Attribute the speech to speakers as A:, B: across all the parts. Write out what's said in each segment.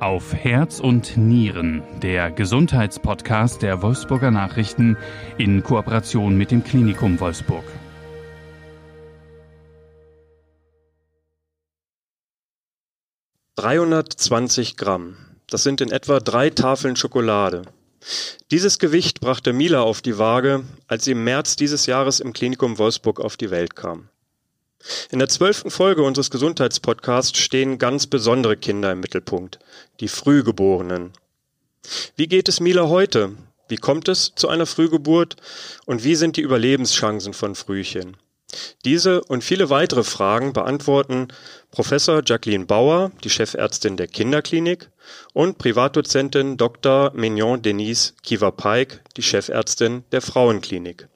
A: Auf Herz und Nieren, der Gesundheitspodcast der Wolfsburger Nachrichten in Kooperation mit dem Klinikum Wolfsburg.
B: »320 Gramm. Das sind in etwa drei Tafeln Schokolade. Dieses Gewicht brachte Mila auf die Waage, als sie im März dieses Jahres im Klinikum Wolfsburg auf die Welt kam. In der zwölften Folge unseres Gesundheitspodcasts stehen ganz besondere Kinder im Mittelpunkt, die Frühgeborenen. Wie geht es Mila heute? Wie kommt es zu einer Frühgeburt? Und wie sind die Überlebenschancen von Frühchen? Diese und viele weitere Fragen beantworten Professor Jacqueline Bauer, die Chefärztin der Kinderklinik, und Privatdozentin Dr. Mignon Denise Kiva-Peik, die Chefärztin der Frauenklinik.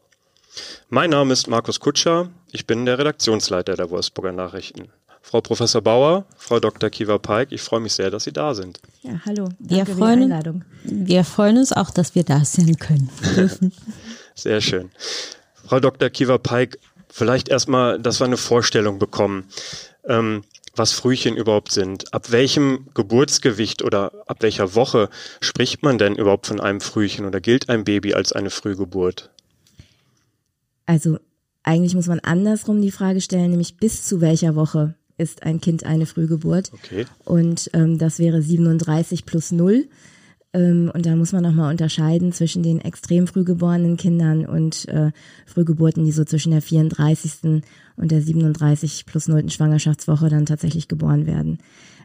B: Mein Name ist Markus Kutscher, ich bin der Redaktionsleiter der Wolfsburger Nachrichten. Frau Professor Bauer, Frau Dr. Kiva-Peik, ich freue mich sehr, dass Sie da sind.
C: Ja, hallo.
D: Wir freuen, wir freuen uns auch, dass wir da sein können.
B: sehr schön. Frau Dr. Kiva-Peik, vielleicht erstmal, dass wir eine Vorstellung bekommen, ähm, was Frühchen überhaupt sind. Ab welchem Geburtsgewicht oder ab welcher Woche spricht man denn überhaupt von einem Frühchen oder gilt ein Baby als eine Frühgeburt?
C: Also eigentlich muss man andersrum die Frage stellen, nämlich bis zu welcher Woche ist ein Kind eine Frühgeburt?
B: Okay.
C: Und ähm, das wäre 37 plus 0. Ähm, und da muss man nochmal unterscheiden zwischen den extrem frühgeborenen Kindern und äh, Frühgeburten, die so zwischen der 34. und der 37 plus 0. Schwangerschaftswoche dann tatsächlich geboren werden.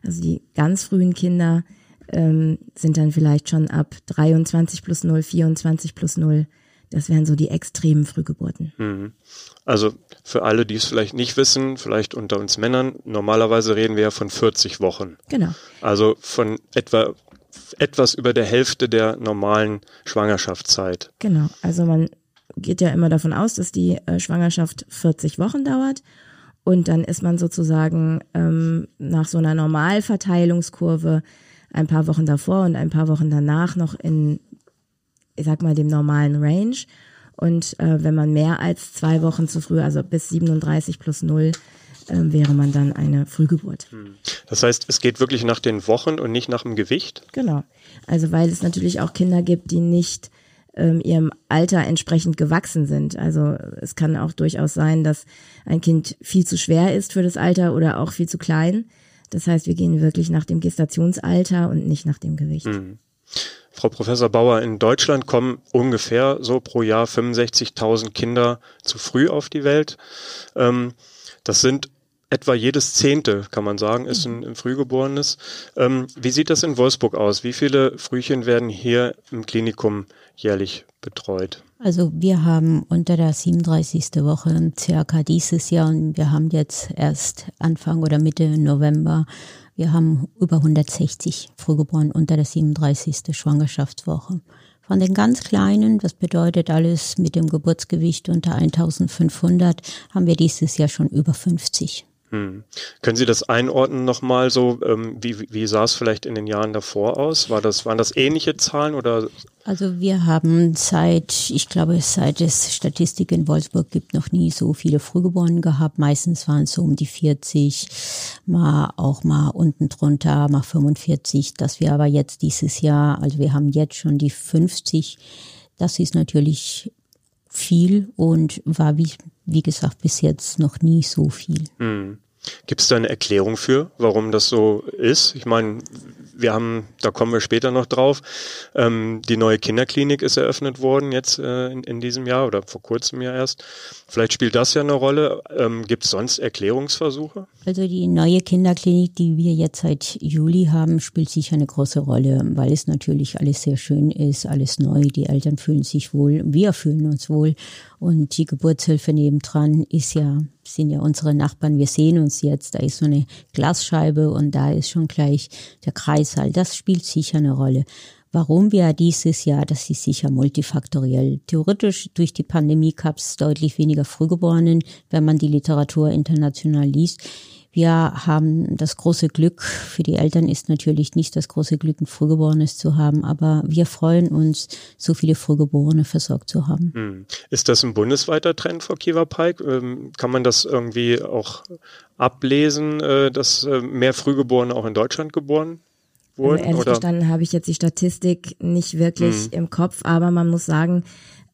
C: Also die ganz frühen Kinder ähm, sind dann vielleicht schon ab 23 plus 0, 24 plus 0 das wären so die extremen Frühgeburten.
B: Mhm. Also für alle, die es vielleicht nicht wissen, vielleicht unter uns Männern, normalerweise reden wir ja von 40 Wochen.
C: Genau.
B: Also von etwa etwas über der Hälfte der normalen Schwangerschaftszeit.
C: Genau. Also man geht ja immer davon aus, dass die äh, Schwangerschaft 40 Wochen dauert. Und dann ist man sozusagen ähm, nach so einer Normalverteilungskurve ein paar Wochen davor und ein paar Wochen danach noch in ich sag mal, dem normalen Range. Und äh, wenn man mehr als zwei Wochen zu früh, also bis 37 plus 0, äh, wäre man dann eine Frühgeburt. Hm.
B: Das heißt, es geht wirklich nach den Wochen und nicht nach dem Gewicht?
C: Genau. Also weil es natürlich auch Kinder gibt, die nicht ähm, ihrem Alter entsprechend gewachsen sind. Also es kann auch durchaus sein, dass ein Kind viel zu schwer ist für das Alter oder auch viel zu klein. Das heißt, wir gehen wirklich nach dem Gestationsalter und nicht nach dem Gewicht. Mhm.
B: Frau Professor Bauer, in Deutschland kommen ungefähr so pro Jahr 65.000 Kinder zu früh auf die Welt. Ähm, das sind etwa jedes Zehnte, kann man sagen, ist ein, ein Frühgeborenes. Ähm, wie sieht das in Wolfsburg aus? Wie viele Frühchen werden hier im Klinikum jährlich betreut?
D: Also wir haben unter der 37. Woche circa dieses Jahr und wir haben jetzt erst Anfang oder Mitte November wir haben über 160 Frühgeborene unter der 37. Schwangerschaftswoche. Von den ganz Kleinen, das bedeutet alles mit dem Geburtsgewicht unter 1500, haben wir dieses Jahr schon über 50.
B: Hm. Können Sie das einordnen nochmal so? Ähm, wie, wie sah es vielleicht in den Jahren davor aus? War das, waren das ähnliche Zahlen oder?
D: Also wir haben seit, ich glaube, seit es Statistik in Wolfsburg gibt, noch nie so viele Frühgeborenen gehabt. Meistens waren es so um die 40, mal auch mal unten drunter, mal 45. Dass wir aber jetzt dieses Jahr, also wir haben jetzt schon die 50. Das ist natürlich viel und war, wie, wie gesagt, bis jetzt noch nie so viel.
B: Hm. Gibt es da eine Erklärung für, warum das so ist? Ich meine, wir haben, da kommen wir später noch drauf, ähm, die neue Kinderklinik ist eröffnet worden jetzt äh, in, in, diesem Jahr oder vor kurzem ja erst. Vielleicht spielt das ja eine Rolle. Ähm, Gibt es sonst Erklärungsversuche?
D: Also die neue Kinderklinik, die wir jetzt seit Juli haben, spielt sicher eine große Rolle, weil es natürlich alles sehr schön ist, alles neu. Die Eltern fühlen sich wohl, wir fühlen uns wohl. Und die Geburtshilfe nebendran ist ja, sind ja unsere Nachbarn. Wir sehen uns jetzt. Da ist so eine Glasscheibe und da ist schon gleich der Kreissaal. Das spielt sicher eine Rolle. Warum wir dieses Jahr, das ist sicher multifaktoriell. Theoretisch durch die Pandemie gab es deutlich weniger Frühgeborenen, wenn man die Literatur international liest. Wir haben das große Glück, für die Eltern ist natürlich nicht das große Glück, ein Frühgeborenes zu haben, aber wir freuen uns, so viele Frühgeborene versorgt zu haben. Hm.
B: Ist das ein bundesweiter Trend, Frau Kiewer-Pike? Ähm, kann man das irgendwie auch ablesen, äh, dass äh, mehr Frühgeborene auch in Deutschland geboren wurden?
C: Also ehrlich
B: oder?
C: verstanden habe ich jetzt die Statistik nicht wirklich
B: Mhm.
C: im Kopf, aber man muss sagen,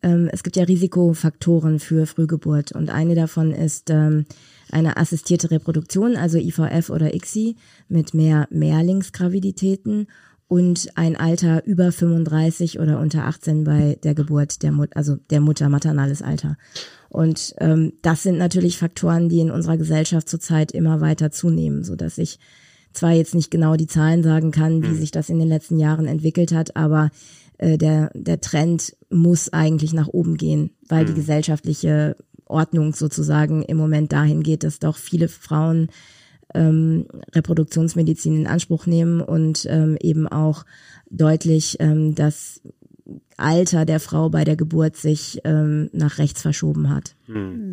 C: ähm, es gibt ja Risikofaktoren für Frühgeburt und eine davon ist ähm, eine assistierte Reproduktion, also IVF oder ICSI mit mehr Mehrlingsgraviditäten und ein Alter über 35 oder unter 18 bei der Geburt der Mutter, also der Mutter, maternales Alter. Und ähm, das sind natürlich Faktoren, die in unserer Gesellschaft zurzeit immer weiter zunehmen, so dass ich zwar jetzt nicht genau die Zahlen sagen kann, wie sich das in den letzten Jahren entwickelt hat, aber äh, der, der Trend muss eigentlich nach oben gehen, weil die gesellschaftliche Ordnung sozusagen im Moment dahin geht, dass doch viele Frauen ähm, Reproduktionsmedizin in Anspruch nehmen und ähm, eben auch deutlich ähm, das Alter der Frau bei der Geburt sich ähm, nach rechts verschoben hat.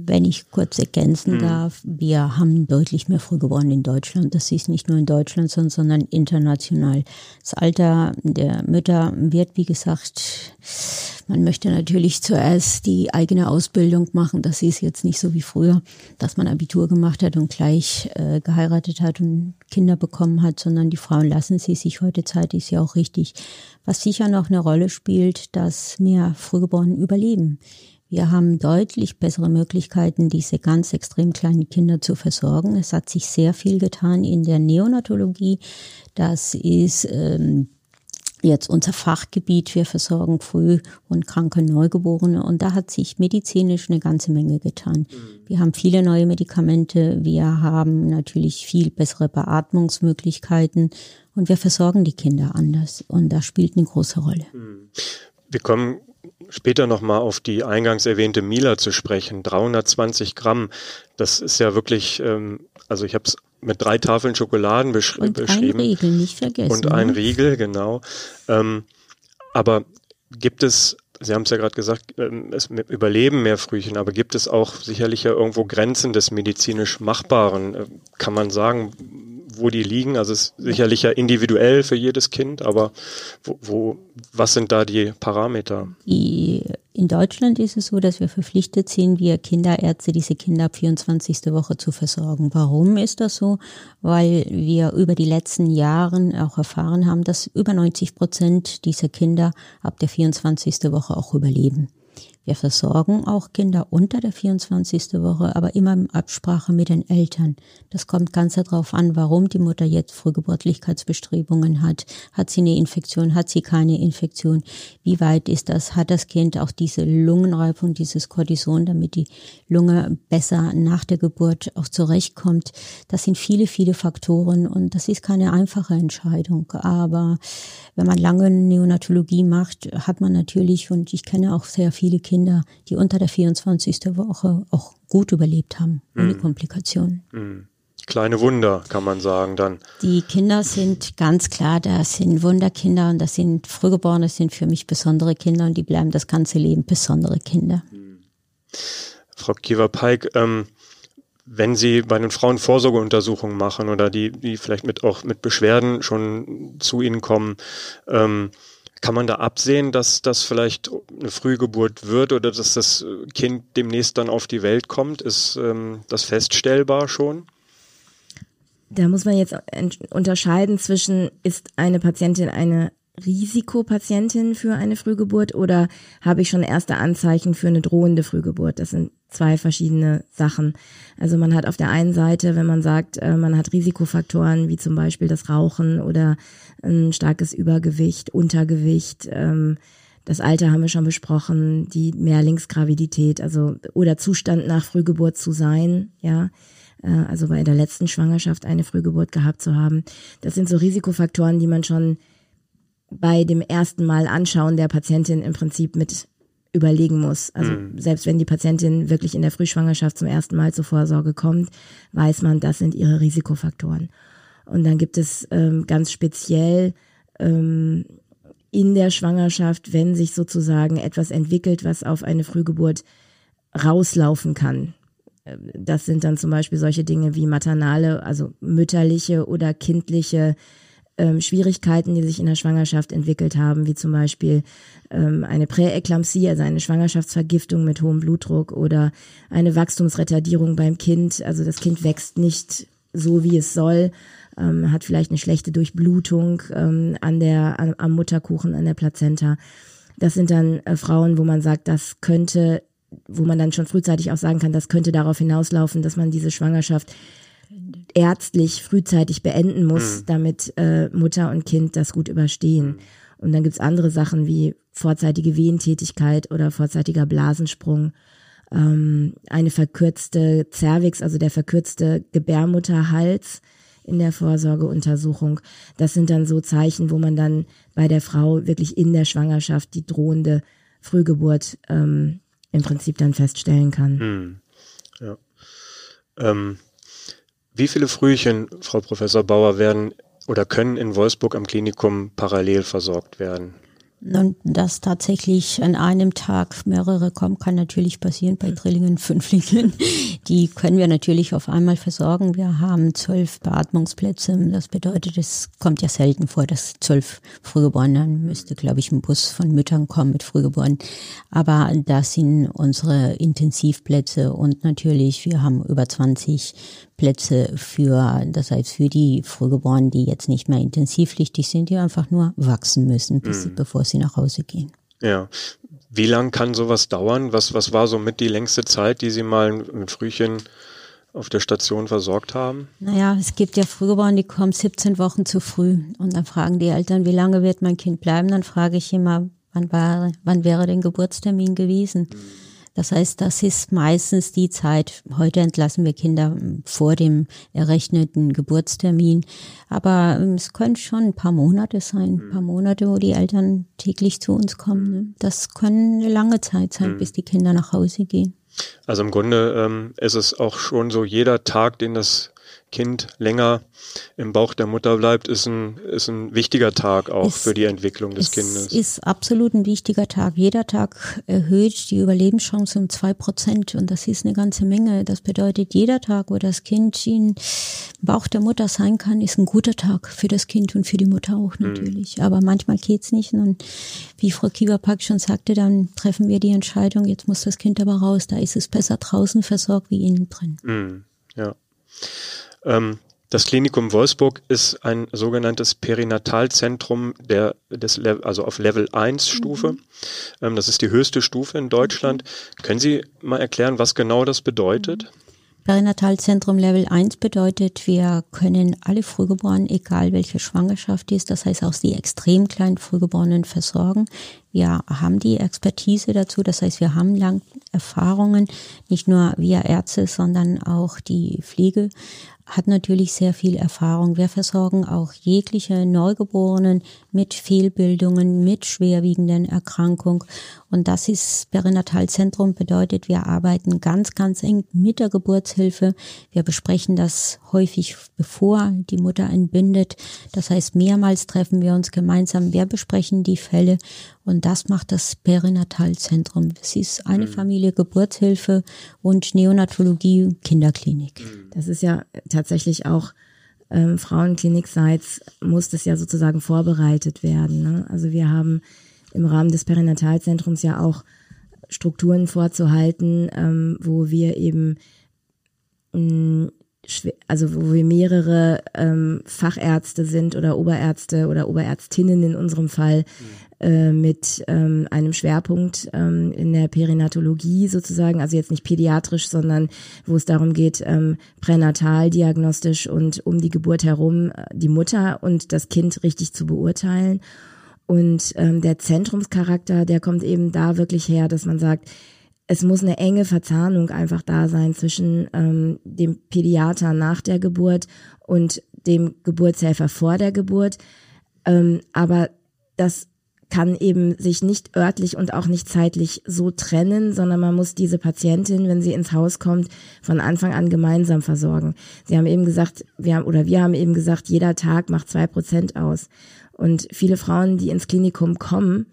D: Wenn ich kurz ergänzen darf, wir haben deutlich mehr Frühgeborene in Deutschland. Das ist nicht nur in Deutschland, sondern, sondern international. Das Alter der Mütter wird, wie gesagt, man möchte natürlich zuerst die eigene Ausbildung machen. Das ist jetzt nicht so wie früher, dass man Abitur gemacht hat und gleich äh, geheiratet hat und Kinder bekommen hat, sondern die Frauen lassen sie sich heute Zeit, ist ja auch richtig. Was sicher noch eine Rolle spielt, dass mehr Frühgeborene überleben. Wir haben deutlich bessere Möglichkeiten, diese ganz extrem kleinen Kinder zu versorgen. Es hat sich sehr viel getan in der Neonatologie. Das ist ähm, jetzt unser Fachgebiet. Wir versorgen früh und kranke Neugeborene und da hat sich medizinisch eine ganze Menge getan. Wir haben viele neue Medikamente. Wir haben natürlich viel bessere Beatmungsmöglichkeiten und wir versorgen die Kinder anders und das spielt eine große Rolle.
B: Wir kommen später nochmal auf die eingangs erwähnte Mila zu sprechen. 320 Gramm, das ist ja wirklich, ähm, also ich habe es mit drei Tafeln Schokoladen besch
D: Und ein
B: beschrieben.
D: Riegel nicht vergessen.
B: Und ein
D: ne?
B: Riegel, genau. Ähm, aber gibt es, Sie haben es ja gerade gesagt, ähm, es überleben mehr Frühchen, aber gibt es auch sicherlich ja irgendwo Grenzen des medizinisch Machbaren? Äh, Kann man sagen, wo die liegen? Also es ist sicherlich ja individuell für jedes Kind, aber wo, wo was sind da die Parameter?
D: In Deutschland ist es so, dass wir verpflichtet sind, wir Kinderärzte diese Kinder ab 24. Woche zu versorgen. Warum ist das so? Weil wir über die letzten Jahren auch erfahren haben, dass über 90 Prozent dieser Kinder ab der 24. Woche auch überleben. Wir versorgen auch Kinder unter der 24. Woche, aber immer in Absprache mit den Eltern. Das kommt ganz darauf an, warum die Mutter jetzt Frühgeburtlichkeitsbestrebungen hat. Hat sie eine Infektion? Hat sie keine Infektion? Wie weit ist das? Hat das Kind auch diese Lungenreifung, dieses Cortison, damit die Lunge besser nach der Geburt auch zurechtkommt? Das sind viele, viele Faktoren und das ist keine einfache Entscheidung. Aber wenn man lange Neonatologie macht, hat man natürlich, und ich kenne auch sehr viele Kinder, die unter der 24. Woche auch gut überlebt haben, ohne Komplikationen.
B: Kleine Wunder, kann man sagen dann.
D: Die Kinder sind ganz klar, das sind Wunderkinder und das sind Frühgeborene, das sind für mich besondere Kinder und die bleiben das ganze Leben besondere Kinder.
B: Frau Kiewer-Peik, ähm, wenn Sie bei den Frauen Vorsorgeuntersuchungen machen oder die, die vielleicht mit auch mit Beschwerden schon zu Ihnen kommen, ähm, kann man da absehen, dass das vielleicht eine Frühgeburt wird oder dass das Kind demnächst dann auf die Welt kommt? Ist ähm, das feststellbar schon?
C: Da muss man jetzt unterscheiden zwischen, ist eine Patientin eine Risikopatientin für eine Frühgeburt oder habe ich schon erste Anzeichen für eine drohende Frühgeburt? Das sind zwei verschiedene Sachen. Also man hat auf der einen Seite, wenn man sagt, äh, man hat Risikofaktoren wie zum Beispiel das Rauchen oder ein starkes Übergewicht, Untergewicht, ähm, das Alter haben wir schon besprochen, die Mehrlingsgravidität, also oder Zustand nach Frühgeburt zu sein, ja, äh, also bei der letzten Schwangerschaft eine Frühgeburt gehabt zu haben. Das sind so Risikofaktoren, die man schon bei dem ersten Mal anschauen der Patientin im Prinzip mit überlegen muss. Also selbst wenn die Patientin wirklich in der Frühschwangerschaft zum ersten Mal zur Vorsorge kommt, weiß man, das sind ihre Risikofaktoren. Und dann gibt es ähm, ganz speziell ähm, in der Schwangerschaft, wenn sich sozusagen etwas entwickelt, was auf eine Frühgeburt rauslaufen kann. Das sind dann zum Beispiel solche Dinge wie maternale, also mütterliche oder kindliche ähm, Schwierigkeiten, die sich in der Schwangerschaft entwickelt haben, wie zum Beispiel ähm, eine Präeklampsie, also eine Schwangerschaftsvergiftung mit hohem Blutdruck oder eine Wachstumsretardierung beim Kind. Also das Kind wächst nicht so, wie es soll ähm, hat vielleicht eine schlechte Durchblutung ähm, an der, an, am Mutterkuchen, an der Plazenta. Das sind dann äh, Frauen, wo man sagt, das könnte, wo man dann schon frühzeitig auch sagen kann, das könnte darauf hinauslaufen, dass man diese Schwangerschaft ärztlich frühzeitig beenden muss, mhm. damit äh, Mutter und Kind das gut überstehen. Mhm. Und dann gibt's andere Sachen wie vorzeitige Wehentätigkeit oder vorzeitiger Blasensprung, ähm, eine verkürzte Cervix, also der verkürzte Gebärmutterhals in der Vorsorgeuntersuchung. Das sind dann so Zeichen, wo man dann bei der Frau wirklich in der Schwangerschaft die drohende Frühgeburt ähm, im Prinzip dann feststellen kann. Hm.
B: Ja. Ähm, wie viele Frühchen, Frau Professor Bauer, werden oder können in Wolfsburg am Klinikum parallel versorgt werden?
D: Und dass tatsächlich an einem Tag mehrere kommen, kann natürlich passieren bei Drillingen, Fünflingen. Die können wir natürlich auf einmal versorgen. Wir haben zwölf Beatmungsplätze. Das bedeutet, es kommt ja selten vor, dass zwölf Frühgeborene, dann müsste, glaube ich, ein Bus von Müttern kommen mit Frühgeborenen. Aber das sind unsere Intensivplätze und natürlich, wir haben über 20 Plätze für, das heißt für die Frühgeborenen, die jetzt nicht mehr intensivpflichtig sind, die einfach nur wachsen müssen, bis, mhm. bevor sie nach Hause gehen.
B: Ja. Wie lang kann sowas dauern? Was, was war so mit die längste Zeit, die Sie mal mit Frühchen auf der Station versorgt haben?
D: Naja, es gibt ja Frühgeborene, die kommen 17 Wochen zu früh. Und dann fragen die Eltern, wie lange wird mein Kind bleiben? Dann frage ich immer, wann, war, wann wäre denn Geburtstermin gewesen? Mhm. Das heißt, das ist meistens die Zeit. Heute entlassen wir Kinder vor dem errechneten Geburtstermin. Aber ähm, es können schon ein paar Monate sein, ein paar Monate, wo die Eltern täglich zu uns kommen. Ne? Das können eine lange Zeit sein, mhm. bis die Kinder nach Hause gehen.
B: Also im Grunde ähm, ist es auch schon so, jeder Tag, den das Kind länger im Bauch der Mutter bleibt, ist ein, ist ein wichtiger Tag auch es, für die Entwicklung des
D: es
B: Kindes.
D: ist absolut ein wichtiger Tag. Jeder Tag erhöht die Überlebenschance um zwei Prozent und das ist eine ganze Menge. Das bedeutet, jeder Tag, wo das Kind im Bauch der Mutter sein kann, ist ein guter Tag für das Kind und für die Mutter auch hm. natürlich. Mhm. Aber manchmal geht's nicht und wie Frau Kieberpack schon sagte, dann treffen wir die Entscheidung, jetzt muss das Kind aber raus. Da ist es besser draußen versorgt wie innen drin.
B: Mhm. Ja. Ähm, das Klinikum Wolfsburg ist ein sogenanntes Perinatalzentrum der, des, also auf Level 1 Stufe. Mhm. Ähm, das ist die höchste Stufe in Deutschland. Mhm. Können Sie mal erklären, was genau das bedeutet? Mhm.
D: Perinatalzentrum Level 1 bedeutet, wir können alle Frühgeborenen, egal welche Schwangerschaft ist, das heißt auch die extrem kleinen Frühgeborenen versorgen. Wir haben die Expertise dazu, das heißt, wir haben lang Erfahrungen, nicht nur wir Ärzte, sondern auch die Pflege hat natürlich sehr viel Erfahrung. Wir versorgen auch jegliche Neugeborenen mit Fehlbildungen, mit schwerwiegenden Erkrankungen. Und das ist Perinatalzentrum bedeutet, wir arbeiten ganz, ganz eng mit der Geburtshilfe. Wir besprechen das häufig, bevor die Mutter entbindet. Das heißt, mehrmals treffen wir uns gemeinsam. Wir besprechen die Fälle und das macht das Perinatalzentrum. Es ist eine mhm. Familie Geburtshilfe und Neonatologie Kinderklinik.
C: Das ist ja tatsächlich auch ähm, Frauenklinikseits muss das ja sozusagen vorbereitet werden. Ne? Also wir haben im Rahmen des Perinatalzentrums ja auch Strukturen vorzuhalten, ähm, wo wir eben mh, also wo wir mehrere ähm, Fachärzte sind oder Oberärzte oder Oberärztinnen in unserem Fall, mhm. Äh, mit ähm, einem Schwerpunkt ähm, in der Perinatologie sozusagen, also jetzt nicht pädiatrisch, sondern wo es darum geht, ähm, pränatal diagnostisch und um die Geburt herum äh, die Mutter und das Kind richtig zu beurteilen. Und ähm, der Zentrumscharakter, der kommt eben da wirklich her, dass man sagt, es muss eine enge Verzahnung einfach da sein zwischen ähm, dem Pädiater nach der Geburt und dem Geburtshelfer vor der Geburt. Ähm, aber das kann eben sich nicht örtlich und auch nicht zeitlich so trennen, sondern man muss diese Patientin, wenn sie ins Haus kommt, von Anfang an gemeinsam versorgen. Sie haben eben gesagt, wir haben, oder wir haben eben gesagt, jeder Tag macht zwei Prozent aus. Und viele Frauen, die ins Klinikum kommen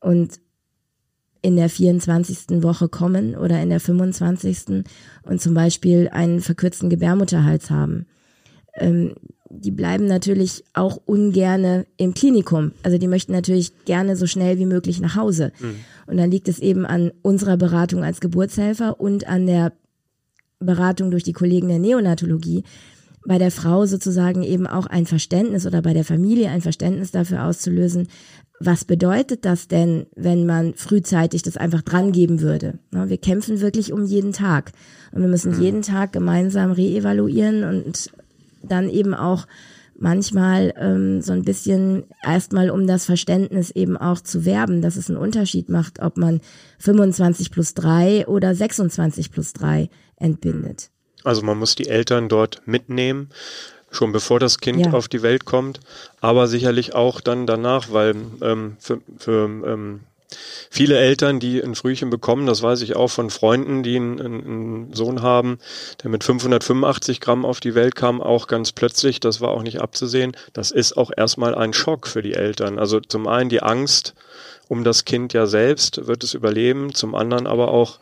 C: und in der 24. Woche kommen oder in der 25. und zum Beispiel einen verkürzten Gebärmutterhals haben, ähm, die bleiben natürlich auch ungerne im Klinikum. Also die möchten natürlich gerne so schnell wie möglich nach Hause. Mhm. Und dann liegt es eben an unserer Beratung als Geburtshelfer und an der Beratung durch die Kollegen der Neonatologie, bei der Frau sozusagen eben auch ein Verständnis oder bei der Familie ein Verständnis dafür auszulösen, was bedeutet das denn, wenn man frühzeitig das einfach drangeben würde? Wir kämpfen wirklich um jeden Tag und wir müssen mhm. jeden Tag gemeinsam reevaluieren und dann eben auch manchmal ähm, so ein bisschen erstmal um das Verständnis eben auch zu werben, dass es einen Unterschied macht, ob man 25 plus 3 oder 26 plus 3 entbindet.
B: Also man muss die Eltern dort mitnehmen, schon bevor das Kind ja. auf die Welt kommt, aber sicherlich auch dann danach, weil ähm, für, für ähm, viele Eltern, die ein Frühchen bekommen, das weiß ich auch von Freunden, die einen, einen, Sohn haben, der mit 585 Gramm auf die Welt kam, auch ganz plötzlich, das war auch nicht abzusehen. Das ist auch erstmal ein Schock für die Eltern. Also zum einen die Angst um das Kind ja selbst, wird es überleben, zum anderen aber auch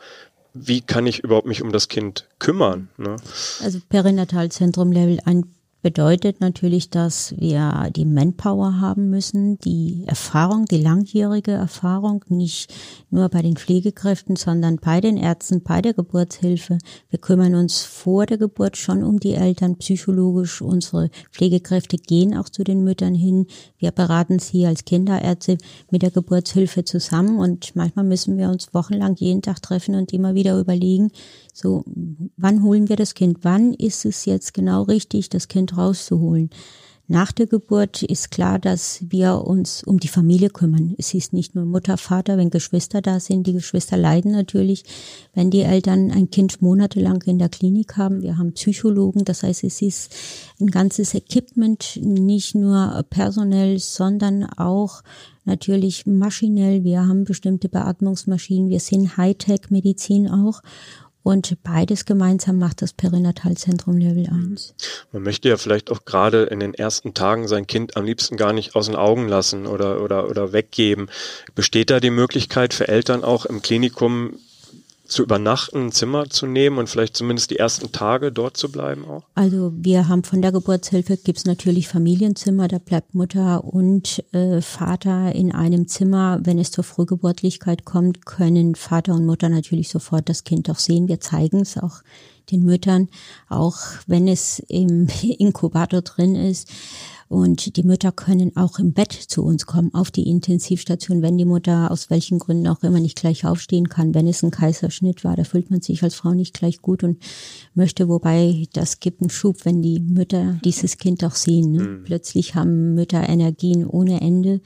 B: wie kann ich überhaupt mich um das Kind kümmern? Ne?
D: Also Perinatalzentrum Level 1 bedeutet natürlich, dass wir die Manpower haben müssen, die Erfahrung, die langjährige Erfahrung, nicht nur bei den Pflegekräften, sondern bei den Ärzten, bei der Geburtshilfe. Wir kümmern uns vor der Geburt schon um die Eltern psychologisch. Unsere Pflegekräfte gehen auch zu den Müttern hin. Wir beraten sie als Kinderärzte mit der Geburtshilfe zusammen und manchmal müssen wir uns wochenlang jeden Tag treffen und immer wieder überlegen, so, wann holen wir das Kind? Wann ist es jetzt genau richtig, das Kind rauszuholen? Nach der Geburt ist klar, dass wir uns um die Familie kümmern. Es ist nicht nur Mutter, Vater, wenn Geschwister da sind. Die Geschwister leiden natürlich, wenn die Eltern ein Kind monatelang in der Klinik haben. Wir haben Psychologen, das heißt, es ist ein ganzes Equipment, nicht nur personell, sondern auch natürlich maschinell. Wir haben bestimmte Beatmungsmaschinen. Wir sind Hightech-Medizin auch. Und beides gemeinsam macht das Perinatalzentrum Level 1.
B: Man möchte ja vielleicht auch gerade in den ersten Tagen sein Kind am liebsten gar nicht aus den Augen lassen oder, oder, oder weggeben. Besteht da die Möglichkeit für Eltern auch im Klinikum zu übernachten, ein Zimmer zu nehmen und vielleicht zumindest die ersten Tage dort zu bleiben auch?
D: Also wir haben von der Geburtshilfe gibt's natürlich Familienzimmer, da bleibt Mutter und äh, Vater in einem Zimmer. Wenn es zur Frühgeburtlichkeit kommt, können Vater und Mutter natürlich sofort das Kind auch sehen. Wir zeigen es auch den Müttern, auch wenn es im Inkubator drin ist. Und die Mütter können auch im Bett zu uns kommen, auf die Intensivstation, wenn die Mutter aus welchen Gründen auch immer nicht gleich aufstehen kann. Wenn es ein Kaiserschnitt war, da fühlt man sich als Frau nicht gleich gut und möchte, wobei das gibt einen Schub, wenn die Mütter dieses Kind auch sehen. Ne? Plötzlich haben Mütter Energien ohne Ende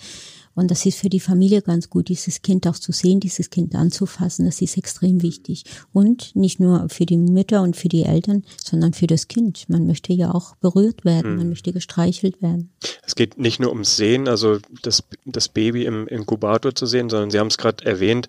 D: und das ist für die Familie ganz gut, dieses Kind auch zu sehen, dieses Kind anzufassen. Das ist extrem wichtig. Und nicht nur für die Mütter und für die Eltern, sondern für das Kind. Man möchte ja auch berührt werden, man hm. möchte gestreichelt werden.
B: Es geht nicht nur ums Sehen, also das, das Baby im Inkubator zu sehen, sondern Sie haben es gerade erwähnt,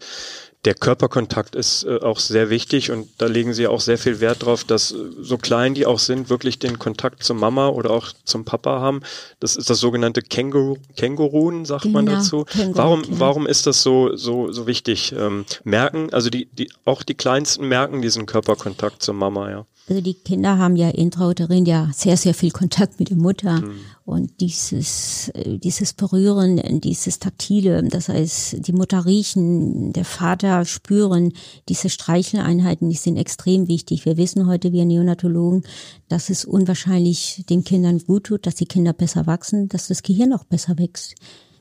B: der Körperkontakt ist äh, auch sehr wichtig und da legen Sie auch sehr viel Wert drauf, dass äh, so klein die auch sind, wirklich den Kontakt zur Mama oder auch zum Papa haben. Das ist das sogenannte Känguru, Känguruen, sagt genau, man dazu. Känguru, warum, genau. warum ist das so, so, so wichtig? Ähm, merken, also die, die, auch die Kleinsten merken diesen Körperkontakt zur Mama, ja.
D: Also die Kinder haben ja intrauterin ja sehr, sehr viel Kontakt mit der Mutter. Mhm. Und dieses, äh, dieses Berühren, dieses Taktile, das heißt, die Mutter riechen, der Vater spüren, diese Streicheleinheiten, die sind extrem wichtig. Wir wissen heute, wir Neonatologen, dass es unwahrscheinlich den Kindern gut tut, dass die Kinder besser wachsen, dass das Gehirn auch besser wächst.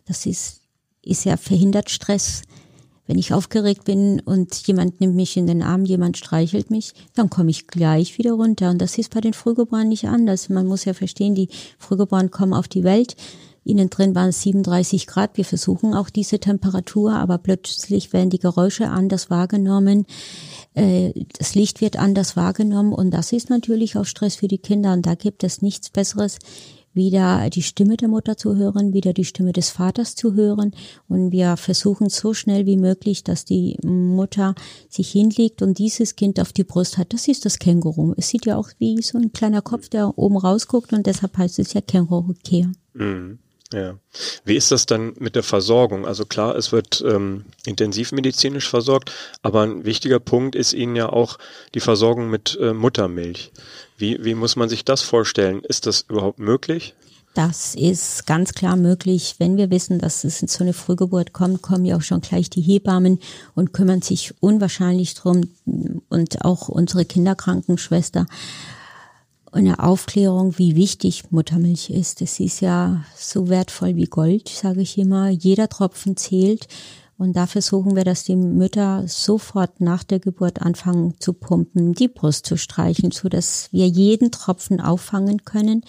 D: Das ist, ist ja verhindert Stress. Wenn ich aufgeregt bin und jemand nimmt mich in den Arm, jemand streichelt mich, dann komme ich gleich wieder runter. Und das ist bei den Frühgeborenen nicht anders. Man muss ja verstehen, die Frühgeborenen kommen auf die Welt. Innen drin waren es 37 Grad. Wir versuchen auch diese Temperatur, aber plötzlich werden die Geräusche anders wahrgenommen. Äh, das Licht wird anders wahrgenommen und das ist natürlich auch Stress für die Kinder. Und da gibt es nichts Besseres, wieder die Stimme der Mutter zu hören, wieder die Stimme des Vaters zu hören. Und wir versuchen so schnell wie möglich, dass die Mutter sich hinlegt und dieses Kind auf die Brust hat. Das ist das Känguru. Es sieht ja auch wie so ein kleiner Kopf, der oben rausguckt und deshalb heißt es ja Känguru-Kehr.
B: Mhm. Ja. Wie ist das dann mit der Versorgung? Also klar, es wird ähm, intensivmedizinisch versorgt, aber ein wichtiger Punkt ist Ihnen ja auch die Versorgung mit äh, Muttermilch. Wie, wie muss man sich das vorstellen? Ist das überhaupt möglich?
D: Das ist ganz klar möglich. Wenn wir wissen, dass es zu einer Frühgeburt kommt, kommen ja auch schon gleich die Hebammen und kümmern sich unwahrscheinlich drum und auch unsere Kinderkrankenschwester. Eine Aufklärung, wie wichtig Muttermilch ist. Es ist ja so wertvoll wie Gold, sage ich immer. Jeder Tropfen zählt. Und da versuchen wir, dass die Mütter sofort nach der Geburt anfangen zu pumpen, die Brust zu streichen, so dass wir jeden Tropfen auffangen können.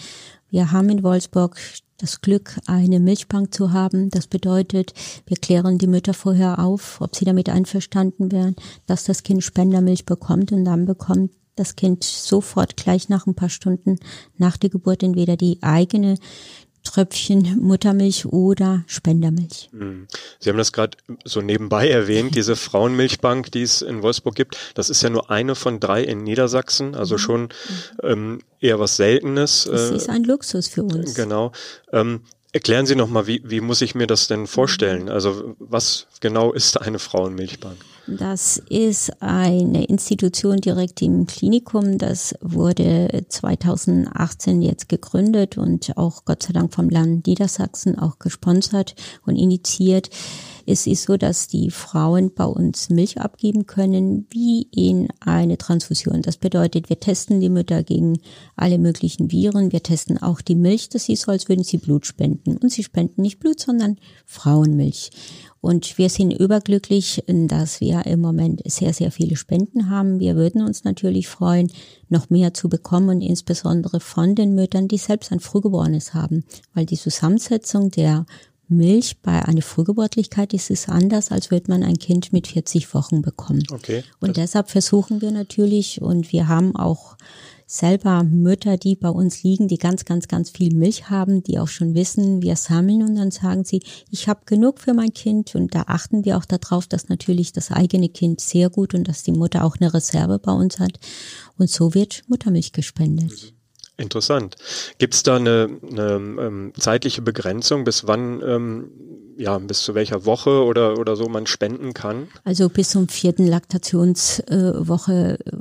D: Wir haben in Wolfsburg das Glück, eine Milchbank zu haben. Das bedeutet, wir klären die Mütter vorher auf, ob sie damit einverstanden wären, dass das Kind Spendermilch bekommt und dann bekommt das Kind sofort gleich nach ein paar Stunden nach der Geburt entweder die eigene Tröpfchen Muttermilch oder Spendermilch.
B: Hm. Sie haben das gerade so nebenbei erwähnt, diese Frauenmilchbank, die es in Wolfsburg gibt. Das ist ja nur eine von drei in Niedersachsen, also mhm. schon ähm, eher was Seltenes.
D: Das äh, ist ein Luxus für uns.
B: Genau. Ähm, erklären Sie nochmal, wie, wie muss ich mir das denn vorstellen? Also was genau ist eine Frauenmilchbank?
D: Das ist eine Institution direkt im Klinikum. Das wurde 2018 jetzt gegründet und auch Gott sei Dank vom Land Niedersachsen auch gesponsert und initiiert. Es ist so, dass die Frauen bei uns Milch abgeben können, wie in eine Transfusion. Das bedeutet, wir testen die Mütter gegen alle möglichen Viren. Wir testen auch die Milch. Das ist so, als würden sie Blut spenden. Und sie spenden nicht Blut, sondern Frauenmilch. Und wir sind überglücklich, dass wir im Moment sehr, sehr viele Spenden haben. Wir würden uns natürlich freuen, noch mehr zu bekommen insbesondere von den Müttern, die selbst ein Frühgeborenes haben, weil die Zusammensetzung der Milch bei einer Frühgeburtlichkeit ist es anders, als würde man ein Kind mit 40 Wochen bekommen.
B: Okay.
D: Und deshalb versuchen wir natürlich und wir haben auch selber Mütter, die bei uns liegen, die ganz, ganz, ganz viel Milch haben, die auch schon wissen, wir sammeln und dann sagen sie, ich habe genug für mein Kind und da achten wir auch darauf, dass natürlich das eigene Kind sehr gut und dass die Mutter auch eine Reserve bei uns hat und so wird Muttermilch gespendet.
B: Interessant. Gibt es da eine, eine ähm, zeitliche Begrenzung, bis wann, ähm, ja, bis zu welcher Woche oder, oder so man spenden kann?
D: Also bis zum vierten Laktationswoche äh,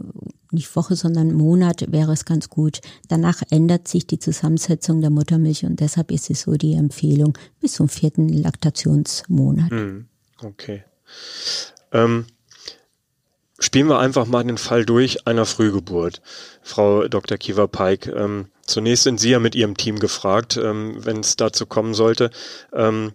D: nicht Woche, sondern Monat wäre es ganz gut. Danach ändert sich die Zusammensetzung der Muttermilch und deshalb ist es so die Empfehlung bis zum vierten Laktationsmonat.
B: Hm, okay. Ähm, spielen wir einfach mal den Fall durch einer Frühgeburt. Frau Dr. Kiewer-Peik, ähm, zunächst sind Sie ja mit Ihrem Team gefragt, ähm, wenn es dazu kommen sollte. Ähm,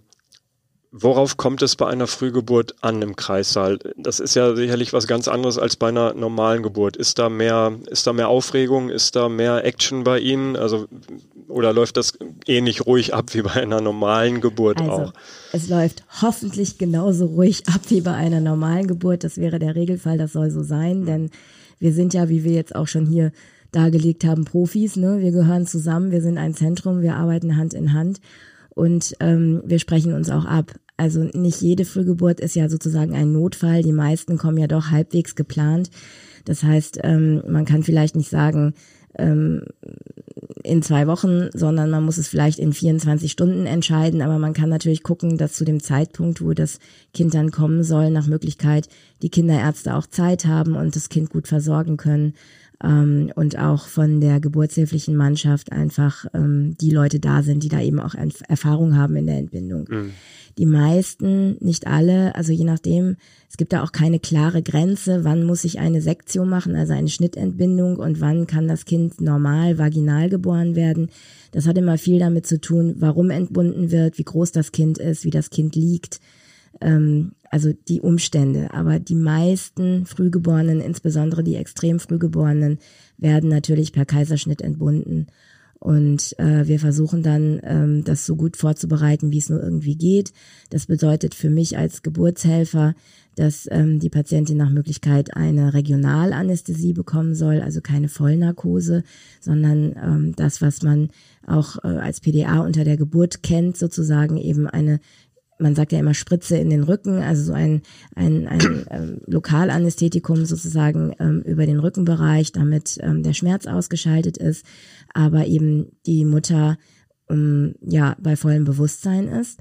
B: Worauf kommt es bei einer Frühgeburt an im Kreissaal? Das ist ja sicherlich was ganz anderes als bei einer normalen Geburt. Ist da mehr, ist da mehr Aufregung? Ist da mehr Action bei Ihnen? Also, oder läuft das ähnlich ruhig ab wie bei einer normalen Geburt
C: also,
B: auch?
C: Es läuft hoffentlich genauso ruhig ab wie bei einer normalen Geburt. Das wäre der Regelfall. Das soll so sein, denn wir sind ja, wie wir jetzt auch schon hier dargelegt haben, Profis. Ne? Wir gehören zusammen. Wir sind ein Zentrum. Wir arbeiten Hand in Hand und ähm, wir sprechen uns auch ab. Also nicht jede Frühgeburt ist ja sozusagen ein Notfall. Die meisten kommen ja doch halbwegs geplant. Das heißt, ähm, man kann vielleicht nicht sagen, ähm, in zwei Wochen, sondern man muss es vielleicht in 24 Stunden entscheiden. Aber man kann natürlich gucken, dass zu dem Zeitpunkt, wo das Kind dann kommen soll, nach Möglichkeit die Kinderärzte auch Zeit haben und das Kind gut versorgen können ähm, und auch von der geburtshilflichen Mannschaft einfach ähm, die Leute da sind, die da eben auch Erfahrung haben in der Entbindung. Mhm. Die meisten, nicht alle, also je nachdem, es gibt da auch keine klare Grenze, wann muss ich eine Sektion machen, also eine Schnittentbindung und wann kann das Kind normal vaginal geboren werden. Das hat immer viel damit zu tun, warum entbunden wird, wie groß das Kind ist, wie das Kind liegt ähm, also die Umstände. Aber die meisten Frühgeborenen, insbesondere die extrem Frühgeborenen, werden natürlich per Kaiserschnitt entbunden. Und äh, wir versuchen dann, ähm, das so gut vorzubereiten, wie es nur irgendwie geht. Das bedeutet für mich als Geburtshelfer, dass ähm, die Patientin nach Möglichkeit eine Regionalanästhesie bekommen soll, also keine Vollnarkose, sondern ähm, das, was man auch äh, als PDA unter der Geburt kennt, sozusagen eben eine man sagt ja immer Spritze in den Rücken, also so ein, ein, ein ähm, Lokalanästhetikum sozusagen ähm, über den Rückenbereich, damit ähm, der Schmerz ausgeschaltet ist, aber eben die Mutter ähm, ja bei vollem Bewusstsein ist.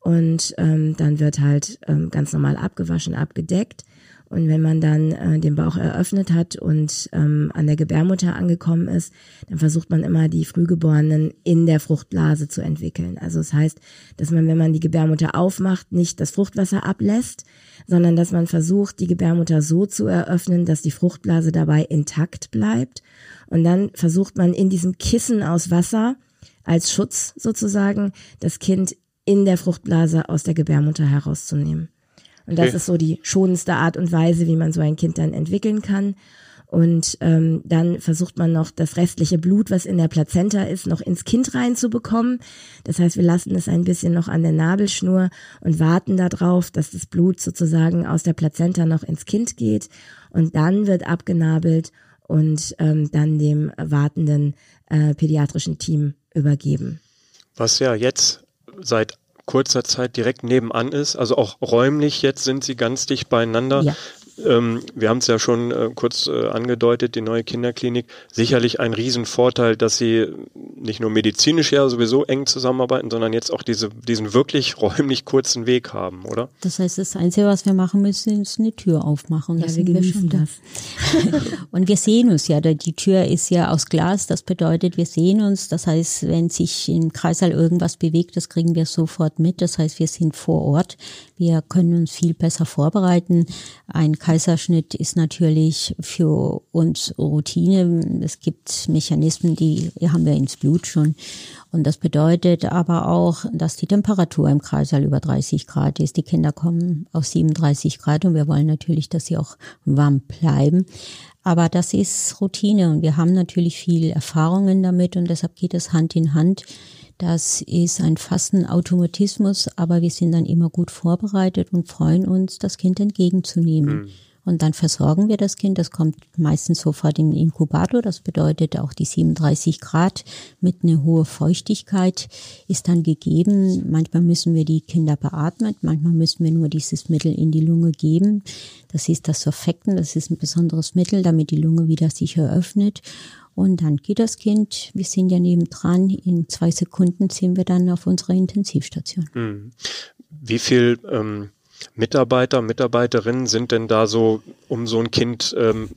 C: Und ähm, dann wird halt ähm, ganz normal abgewaschen, abgedeckt. Und wenn man dann äh, den Bauch eröffnet hat und ähm, an der Gebärmutter angekommen ist, dann versucht man immer die Frühgeborenen in der Fruchtblase zu entwickeln. Also das heißt, dass man, wenn man die Gebärmutter aufmacht, nicht das Fruchtwasser ablässt, sondern dass man versucht, die Gebärmutter so zu eröffnen, dass die Fruchtblase dabei intakt bleibt. Und dann versucht man in diesem Kissen aus Wasser als Schutz sozusagen das Kind in der Fruchtblase aus der Gebärmutter herauszunehmen. Und das okay. ist so die schonendste Art und Weise, wie man so ein Kind dann entwickeln kann. Und ähm, dann versucht man noch das restliche Blut, was in der Plazenta ist, noch ins Kind reinzubekommen. Das heißt, wir lassen es ein bisschen noch an der Nabelschnur und warten darauf, dass das Blut sozusagen aus der Plazenta noch ins Kind geht. Und dann wird abgenabelt und ähm, dann dem wartenden äh, pädiatrischen Team übergeben.
B: Was ja jetzt seit kurzer Zeit direkt nebenan ist. Also auch räumlich jetzt sind sie ganz dicht beieinander. Ja. Ähm, wir haben es ja schon äh, kurz äh, angedeutet, die neue Kinderklinik. Sicherlich ein Riesenvorteil, dass sie nicht nur medizinisch ja sowieso eng zusammenarbeiten, sondern jetzt auch diese, diesen wirklich räumlich kurzen Weg haben, oder?
D: Das heißt, das Einzige, was wir machen müssen, ist eine Tür aufmachen.
C: Ja, das wir genießen das.
D: Und wir sehen uns ja. Die Tür ist ja aus Glas. Das bedeutet, wir sehen uns. Das heißt, wenn sich im Kreißsaal irgendwas bewegt, das kriegen wir sofort mit. Das heißt, wir sind vor Ort. Wir können uns viel besser vorbereiten. Ein Kaiserschnitt ist natürlich für uns Routine. Es gibt Mechanismen, die haben wir ins Blut schon. Und das bedeutet aber auch, dass die Temperatur im Kreißsaal über 30 Grad ist. Die Kinder kommen auf 37 Grad und wir wollen natürlich, dass sie auch warm bleiben. Aber das ist Routine und wir haben natürlich viel Erfahrungen damit und deshalb geht es Hand in Hand. Das ist ein fast Automatismus, aber wir sind dann immer gut vorbereitet und freuen uns, das Kind entgegenzunehmen. Mhm. Und dann versorgen wir das Kind. Das kommt meistens sofort im Inkubator. Das bedeutet auch die 37 Grad mit einer hohen Feuchtigkeit ist dann gegeben. Manchmal müssen wir die Kinder beatmen. Manchmal müssen wir nur dieses Mittel in die Lunge geben. Das ist das Surfekten. Das ist ein besonderes Mittel, damit die Lunge wieder sich eröffnet. Und dann geht das Kind, wir sind ja nebendran, in zwei Sekunden sind wir dann auf unserer Intensivstation. Hm.
B: Wie viel ähm, Mitarbeiter, Mitarbeiterinnen sind denn da so um so ein Kind ähm,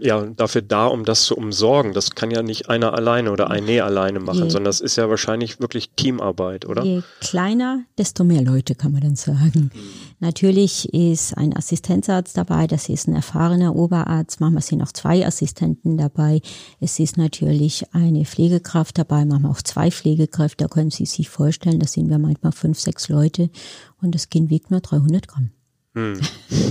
B: ja dafür da, um das zu umsorgen. Das kann ja nicht einer alleine oder eine alleine machen, je, sondern das ist ja wahrscheinlich wirklich Teamarbeit, oder?
D: Je kleiner, desto mehr Leute kann man dann sagen. Mhm. Natürlich ist ein Assistenzarzt dabei, das ist ein erfahrener Oberarzt, manchmal sind auch zwei Assistenten dabei. Es ist natürlich eine Pflegekraft dabei, manchmal auch zwei Pflegekräfte, da können Sie sich vorstellen, da sind wir manchmal fünf, sechs Leute und das Kind wiegt nur 300 Gramm. Hm.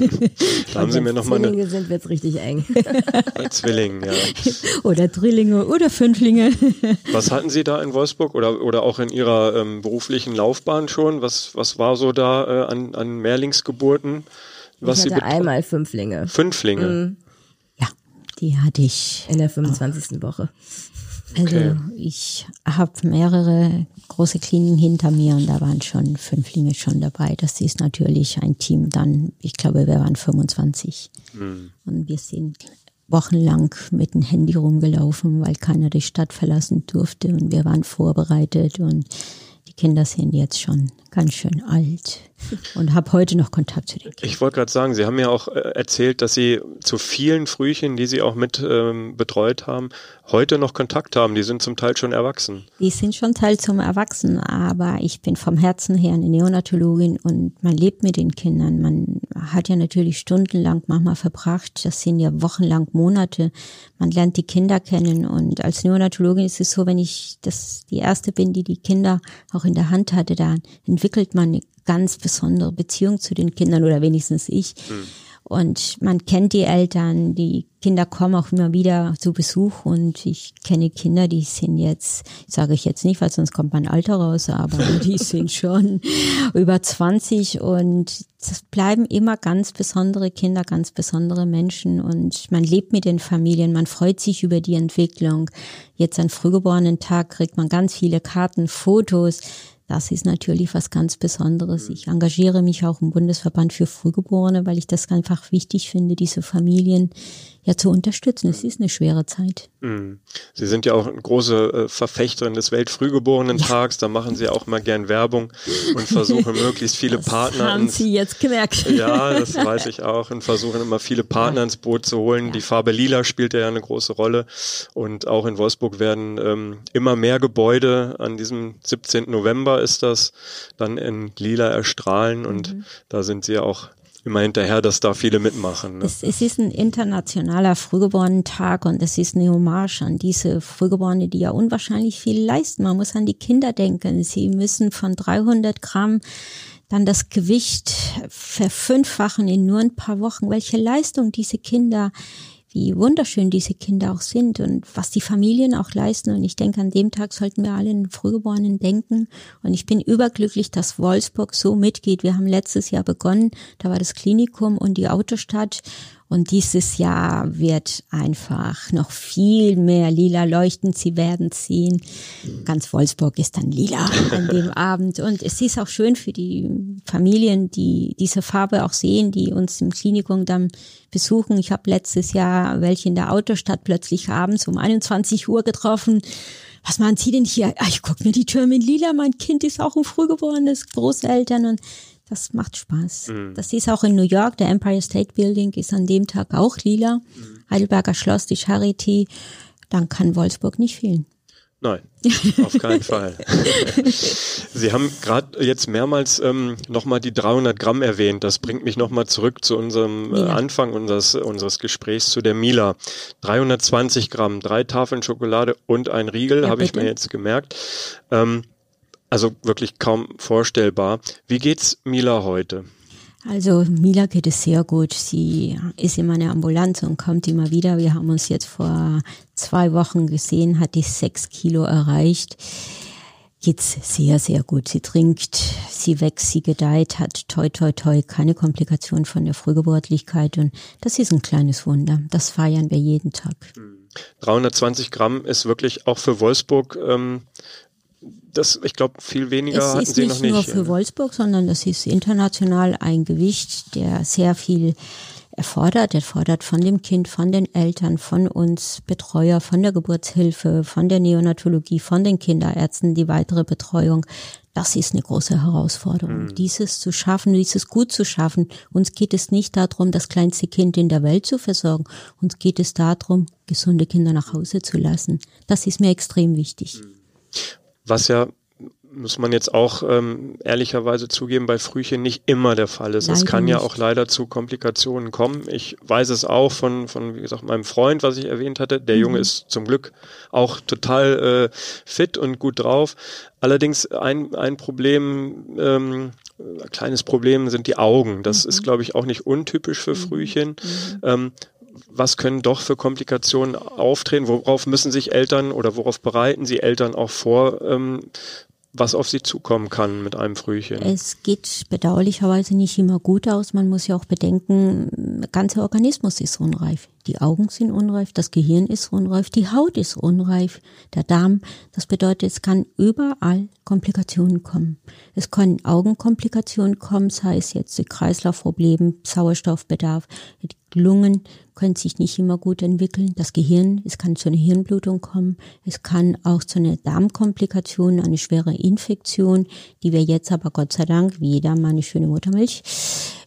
B: haben Sie mir noch mal eine.
C: Zwillinge sind jetzt richtig eng.
B: Zwillinge, ja.
D: Oder Drillinge oder Fünflinge.
B: was hatten Sie da in Wolfsburg oder, oder auch in Ihrer ähm, beruflichen Laufbahn schon? Was, was war so da äh, an, an Mehrlingsgeburten?
C: Was ich hatte Sie einmal Fünflinge.
B: Fünflinge? Mhm.
D: Ja, die hatte ich.
C: In der 25. Auch. Woche.
D: Also okay. ich habe mehrere große Kliniken hinter mir und da waren schon Fünflinge schon dabei. Das ist natürlich ein Team dann, ich glaube, wir waren 25. Mhm. Und wir sind wochenlang mit dem Handy rumgelaufen, weil keiner die Stadt verlassen durfte und wir waren vorbereitet und die Kinder sind jetzt schon ganz schön alt und habe heute noch Kontakt zu den
B: Kindern. Ich wollte gerade sagen, Sie haben ja auch äh, erzählt, dass Sie zu vielen Frühchen, die Sie auch mit ähm, betreut haben, heute noch Kontakt haben. Die sind zum Teil schon erwachsen.
D: Die sind schon Teil zum Erwachsenen, aber ich bin vom Herzen her eine Neonatologin und man lebt mit den Kindern. Man hat ja natürlich stundenlang manchmal verbracht. Das sind ja wochenlang Monate. Man lernt die Kinder kennen und als Neonatologin ist es so, wenn ich das die erste bin, die die Kinder auch in der Hand hatte, da entwickelt man eine ganz besondere Beziehung zu den Kindern oder wenigstens ich. Mhm. Und man kennt die Eltern, die Kinder kommen auch immer wieder zu Besuch und ich kenne Kinder, die sind jetzt, sage ich jetzt nicht, weil sonst kommt mein Alter raus, aber die sind schon über 20 und es bleiben immer ganz besondere Kinder, ganz besondere Menschen und man lebt mit den Familien, man freut sich über die Entwicklung. Jetzt an frühgeborenen Tag kriegt man ganz viele Karten, Fotos das ist natürlich was ganz Besonderes. Ich engagiere mich auch im Bundesverband für Frühgeborene, weil ich das einfach wichtig finde, diese Familien ja zu unterstützen. Es ist eine schwere Zeit.
B: Mhm. Sie sind ja auch eine große äh, Verfechterin des Weltfrühgeborenen-Tags. Ja. Da machen Sie auch mal gern Werbung und versuchen möglichst viele
D: das
B: Partner.
D: Haben ins, Sie jetzt gemerkt?
B: Ja, das weiß ich auch. Und versuchen immer viele Partner ins Boot zu holen. Ja. Die Farbe Lila spielt ja eine große Rolle. Und auch in Wolfsburg werden ähm, immer mehr Gebäude. An diesem 17. November ist das dann in Lila erstrahlen. Und mhm. da sind Sie auch immer hinterher, dass da viele mitmachen.
D: Ne? Es, es, ist ein internationaler Frühgeborenen-Tag und es ist eine Hommage an diese Frühgeborene, die ja unwahrscheinlich viel leisten. Man muss an die Kinder denken. Sie müssen von 300 Gramm dann das Gewicht verfünffachen in nur ein paar Wochen. Welche Leistung diese Kinder wie wunderschön diese Kinder auch sind und was die Familien auch leisten. Und ich denke, an dem Tag sollten wir alle in Frühgeborenen denken. Und ich bin überglücklich, dass Wolfsburg so mitgeht. Wir haben letztes Jahr begonnen, da war das Klinikum und die Autostadt. Und dieses Jahr wird einfach noch viel mehr lila leuchten. Sie werden sehen. Ganz Wolfsburg ist dann lila an dem Abend. Und es ist auch schön für die Familien, die diese Farbe auch sehen, die uns im Klinikum dann besuchen. Ich habe letztes Jahr welche in der Autostadt plötzlich abends um 21 Uhr getroffen was machen Sie denn hier? Ah, ich guck mir die Türme in lila, mein Kind ist auch ein frühgeborenes, Großeltern und das macht Spaß. Mhm. Das ist auch in New York, der Empire State Building ist an dem Tag auch lila. Mhm. Heidelberger Schloss, die Charity. Dann kann Wolfsburg nicht fehlen.
B: Nein, auf keinen Fall. Sie haben gerade jetzt mehrmals ähm, nochmal die 300 Gramm erwähnt. Das bringt mich nochmal zurück zu unserem äh, Anfang unseres, unseres Gesprächs zu der Mila. 320 Gramm, drei Tafeln Schokolade und ein Riegel, ja, habe ich mir jetzt gemerkt. Ähm, also wirklich kaum vorstellbar. Wie geht's Mila heute?
D: Also Mila geht es sehr gut. Sie ist in meiner Ambulanz und kommt immer wieder. Wir haben uns jetzt vor zwei Wochen gesehen, hat die sechs Kilo erreicht. Geht's sehr, sehr gut. Sie trinkt, sie wächst, sie gedeiht, hat toi, toi, toi, keine Komplikation von der Frühgeburtlichkeit und das ist ein kleines Wunder. Das feiern wir jeden Tag.
B: 320 Gramm ist wirklich auch für Wolfsburg ähm, das, ich glaube, viel weniger es hatten Sie noch nicht.
D: Es ist nicht nur für Wolfsburg, sondern das ist international ein Gewicht, der sehr viel erfordert. Er fordert von dem Kind, von den Eltern, von uns Betreuer, von der Geburtshilfe, von der Neonatologie, von den Kinderärzten die weitere Betreuung. Das ist eine große Herausforderung, mhm. dieses zu schaffen, dieses gut zu schaffen. Uns geht es nicht darum, das kleinste Kind in der Welt zu versorgen. Uns geht es darum, gesunde Kinder nach Hause zu lassen. Das ist mir extrem wichtig. Mhm
B: was ja muss man jetzt auch ähm, ehrlicherweise zugeben, bei Frühchen nicht immer der Fall ist. Leider es kann nicht. ja auch leider zu Komplikationen kommen. Ich weiß es auch von, von wie gesagt, meinem Freund, was ich erwähnt hatte. Der mhm. Junge ist zum Glück auch total äh, fit und gut drauf. Allerdings ein, ein Problem, ähm, ein kleines Problem sind die Augen. Das mhm. ist, glaube ich, auch nicht untypisch für mhm. Frühchen. Mhm. Ähm, was können doch für Komplikationen auftreten? Worauf müssen sich Eltern oder worauf bereiten sie Eltern auch vor, ähm, was auf sie zukommen kann mit einem Frühchen.
D: Es geht bedauerlicherweise nicht immer gut aus. Man muss ja auch bedenken, der ganze Organismus ist unreif. Die Augen sind unreif, das Gehirn ist unreif, die Haut ist unreif, der Darm. Das bedeutet, es kann überall Komplikationen kommen. Es können Augenkomplikationen kommen, sei es jetzt Kreislaufprobleme, Sauerstoffbedarf, die Lungen können sich nicht immer gut entwickeln. Das Gehirn, es kann zu einer Hirnblutung kommen. Es kann auch zu einer Darmkomplikation, eine schwere Infektion, die wir jetzt aber Gott sei Dank, wie jeder meine schöne Muttermilch,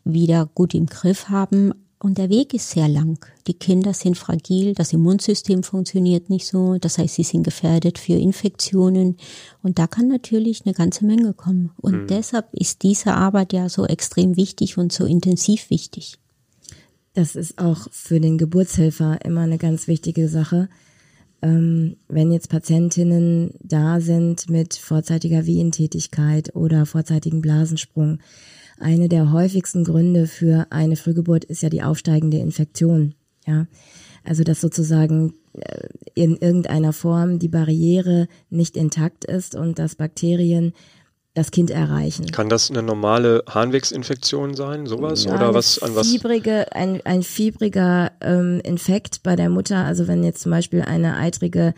D: wieder gut im Griff haben. Und der Weg ist sehr lang. Die Kinder sind fragil, das Immunsystem funktioniert nicht so, das heißt, sie sind gefährdet für Infektionen. Und da kann natürlich eine ganze Menge kommen. Und mhm. deshalb ist diese Arbeit ja so extrem wichtig und so intensiv wichtig.
C: Das ist auch für den Geburtshelfer immer eine ganz wichtige Sache. Ähm, wenn jetzt Patientinnen da sind mit vorzeitiger Wehentätigkeit oder vorzeitigen Blasensprung, eine der häufigsten Gründe für eine Frühgeburt ist ja die aufsteigende Infektion. Ja, also dass sozusagen äh, in irgendeiner Form die Barriere nicht intakt ist und dass Bakterien das Kind erreichen.
B: Kann das eine normale Harnwegsinfektion sein, sowas? Ja, oder was
C: an was? Fiebrige, ein, ein fiebriger ähm, Infekt bei der Mutter, also wenn jetzt zum Beispiel eine eitrige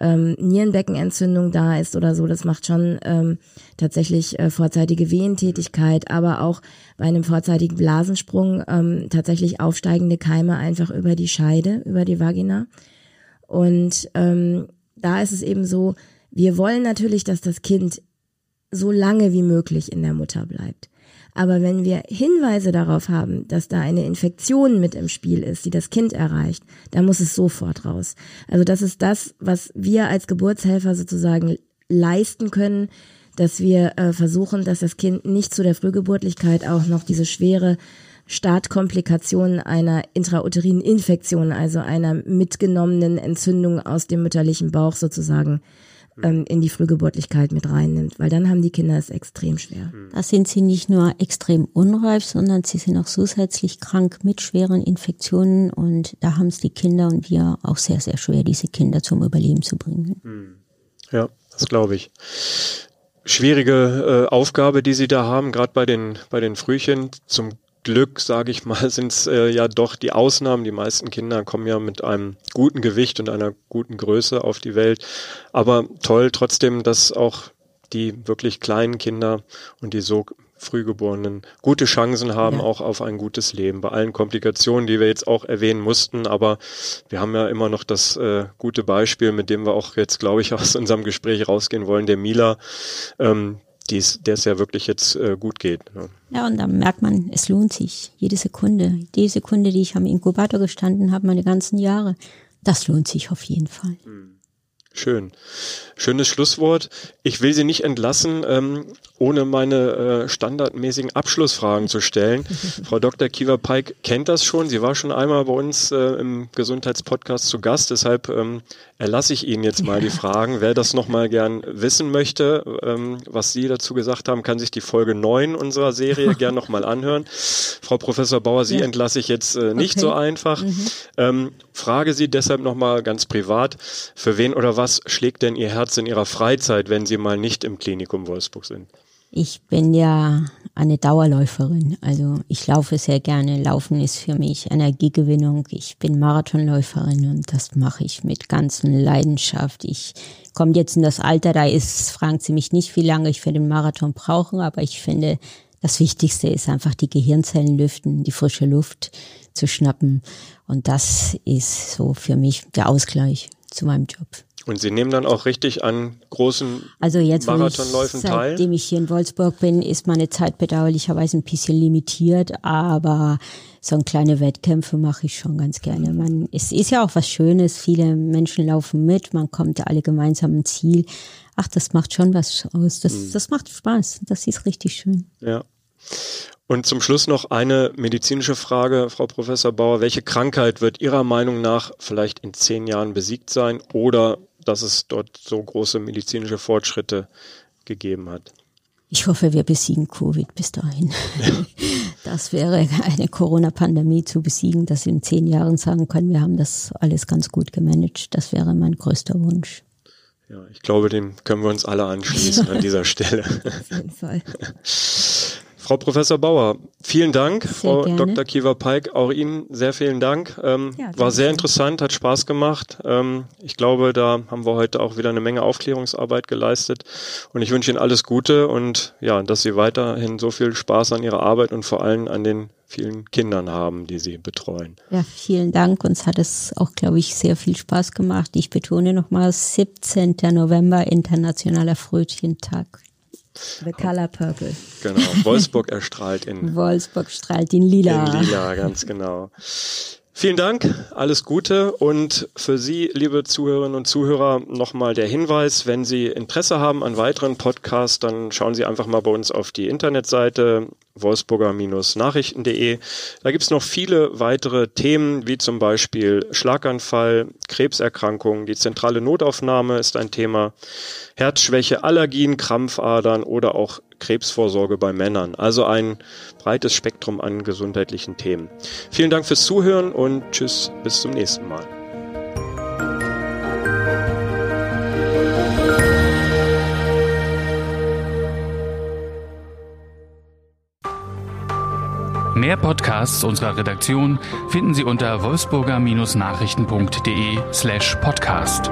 C: ähm, Nierenbeckenentzündung da ist oder so. Das macht schon ähm, tatsächlich äh, vorzeitige Wehentätigkeit, aber auch bei einem vorzeitigen Blasensprung ähm, tatsächlich aufsteigende Keime einfach über die Scheide, über die Vagina. Und ähm, da ist es eben so, wir wollen natürlich, dass das Kind so lange wie möglich in der Mutter bleibt. Aber wenn wir Hinweise darauf haben, dass da eine Infektion mit im Spiel ist, die das Kind erreicht, dann muss es sofort raus. Also das ist das, was wir als Geburtshelfer sozusagen leisten können, dass wir äh, versuchen, dass das Kind nicht zu der Frühgeburtlichkeit auch noch diese schwere Startkomplikation einer intrauterinen Infektion, also einer mitgenommenen Entzündung aus dem mütterlichen Bauch sozusagen ähm, in die Frühgeburtlichkeit mit reinnimmt, weil dann haben die Kinder es extrem schwer.
D: Hm. Da sind sie nicht nur extrem unreif, sondern sie sind auch zusätzlich krank mit schweren Infektionen und da haben es die Kinder und wir auch sehr, sehr schwer, diese Kinder zum Überleben zu bringen. Hm.
B: Ja, das glaube ich. Schwierige äh, Aufgabe, die Sie da haben, gerade bei den, bei den Frühchen. Zum Glück, sage ich mal, sind es äh, ja doch die Ausnahmen. Die meisten Kinder kommen ja mit einem guten Gewicht und einer guten Größe auf die Welt. Aber toll trotzdem, dass auch die wirklich kleinen Kinder und die so Frühgeborenen gute Chancen haben, ja. auch auf ein gutes Leben. Bei allen Komplikationen, die wir jetzt auch erwähnen mussten, aber wir haben ja immer noch das äh, gute Beispiel, mit dem wir auch jetzt, glaube ich, aus unserem Gespräch rausgehen wollen, der Mila, ähm, der es ja wirklich jetzt äh, gut geht.
D: Ne? Ja, und da merkt man, es lohnt sich. Jede Sekunde. Die Sekunde, die ich am Inkubator gestanden habe, meine ganzen Jahre, das lohnt sich auf jeden Fall.
B: Hm. Schön. Schönes Schlusswort. Ich will Sie nicht entlassen, ähm, ohne meine äh, standardmäßigen Abschlussfragen zu stellen. Frau Dr. Kiva Pike kennt das schon. Sie war schon einmal bei uns äh, im Gesundheitspodcast zu Gast. Deshalb ähm, erlasse ich Ihnen jetzt mal die Fragen. Wer das nochmal gern wissen möchte, ähm, was Sie dazu gesagt haben, kann sich die Folge 9 unserer Serie gern nochmal anhören. Frau Professor Bauer, Sie ja. entlasse ich jetzt äh, nicht okay. so einfach. Mhm. Ähm, frage Sie deshalb nochmal ganz privat, für wen oder was schlägt denn Ihr Herz in Ihrer Freizeit, wenn Sie mal nicht im Klinikum Wolfsburg sind?
D: Ich bin ja eine Dauerläuferin. Also ich laufe sehr gerne. Laufen ist für mich Energiegewinnung. Ich bin Marathonläuferin und das mache ich mit ganzen Leidenschaft. Ich komme jetzt in das Alter, da ist, fragen Sie mich nicht, wie lange ich für den Marathon brauche, aber ich finde, das Wichtigste ist einfach die Gehirnzellen lüften, die frische Luft zu schnappen. Und das ist so für mich der Ausgleich zu meinem Job.
B: Und Sie nehmen dann auch richtig an großen
D: also jetzt, Marathonläufen ich, teil? Seitdem ich hier in Wolfsburg bin, ist meine Zeit bedauerlicherweise ein bisschen limitiert, aber so ein kleine Wettkämpfe mache ich schon ganz gerne. Man, es ist ja auch was Schönes, viele Menschen laufen mit, man kommt alle gemeinsam ein Ziel. Ach, das macht schon was aus. Das, mhm. das macht Spaß. Das ist richtig schön.
B: Ja. Und zum Schluss noch eine medizinische Frage, Frau Professor Bauer. Welche Krankheit wird Ihrer Meinung nach vielleicht in zehn Jahren besiegt sein oder dass es dort so große medizinische Fortschritte gegeben hat.
D: Ich hoffe, wir besiegen Covid bis dahin. Ja. Das wäre eine Corona-Pandemie zu besiegen, dass in zehn Jahren sagen können, wir haben das alles ganz gut gemanagt. Das wäre mein größter Wunsch.
B: Ja, ich glaube, dem können wir uns alle anschließen an dieser Stelle. Auf jeden Fall. Frau Professor Bauer, vielen Dank. Sehr Frau gerne. Dr. Kiva Peik, auch Ihnen sehr vielen Dank. Ähm, ja, war sehr interessant, hat Spaß gemacht. Ähm, ich glaube, da haben wir heute auch wieder eine Menge Aufklärungsarbeit geleistet. Und ich wünsche Ihnen alles Gute und ja, dass Sie weiterhin so viel Spaß an Ihrer Arbeit und vor allem an den vielen Kindern haben, die Sie betreuen.
D: Ja, vielen Dank. Uns hat es auch, glaube ich, sehr viel Spaß gemacht. Ich betone nochmal, 17. November, Internationaler Frötchentag.
C: The Color Purple.
B: Genau, Wolfsburg erstrahlt in
D: Wolfsburg strahlt in lila.
B: In lila, ganz genau. Vielen Dank, alles Gute und für Sie, liebe Zuhörerinnen und Zuhörer, nochmal der Hinweis, wenn Sie Interesse haben an weiteren Podcasts, dann schauen Sie einfach mal bei uns auf die Internetseite wolfsburger-nachrichten.de. Da gibt's noch viele weitere Themen, wie zum Beispiel Schlaganfall, Krebserkrankungen, die zentrale Notaufnahme ist ein Thema, Herzschwäche, Allergien, Krampfadern oder auch Krebsvorsorge bei Männern. Also ein breites Spektrum an gesundheitlichen Themen. Vielen Dank fürs Zuhören und tschüss, bis zum nächsten Mal.
A: Mehr Podcasts unserer Redaktion finden Sie unter wolfsburger-nachrichten.de slash podcast.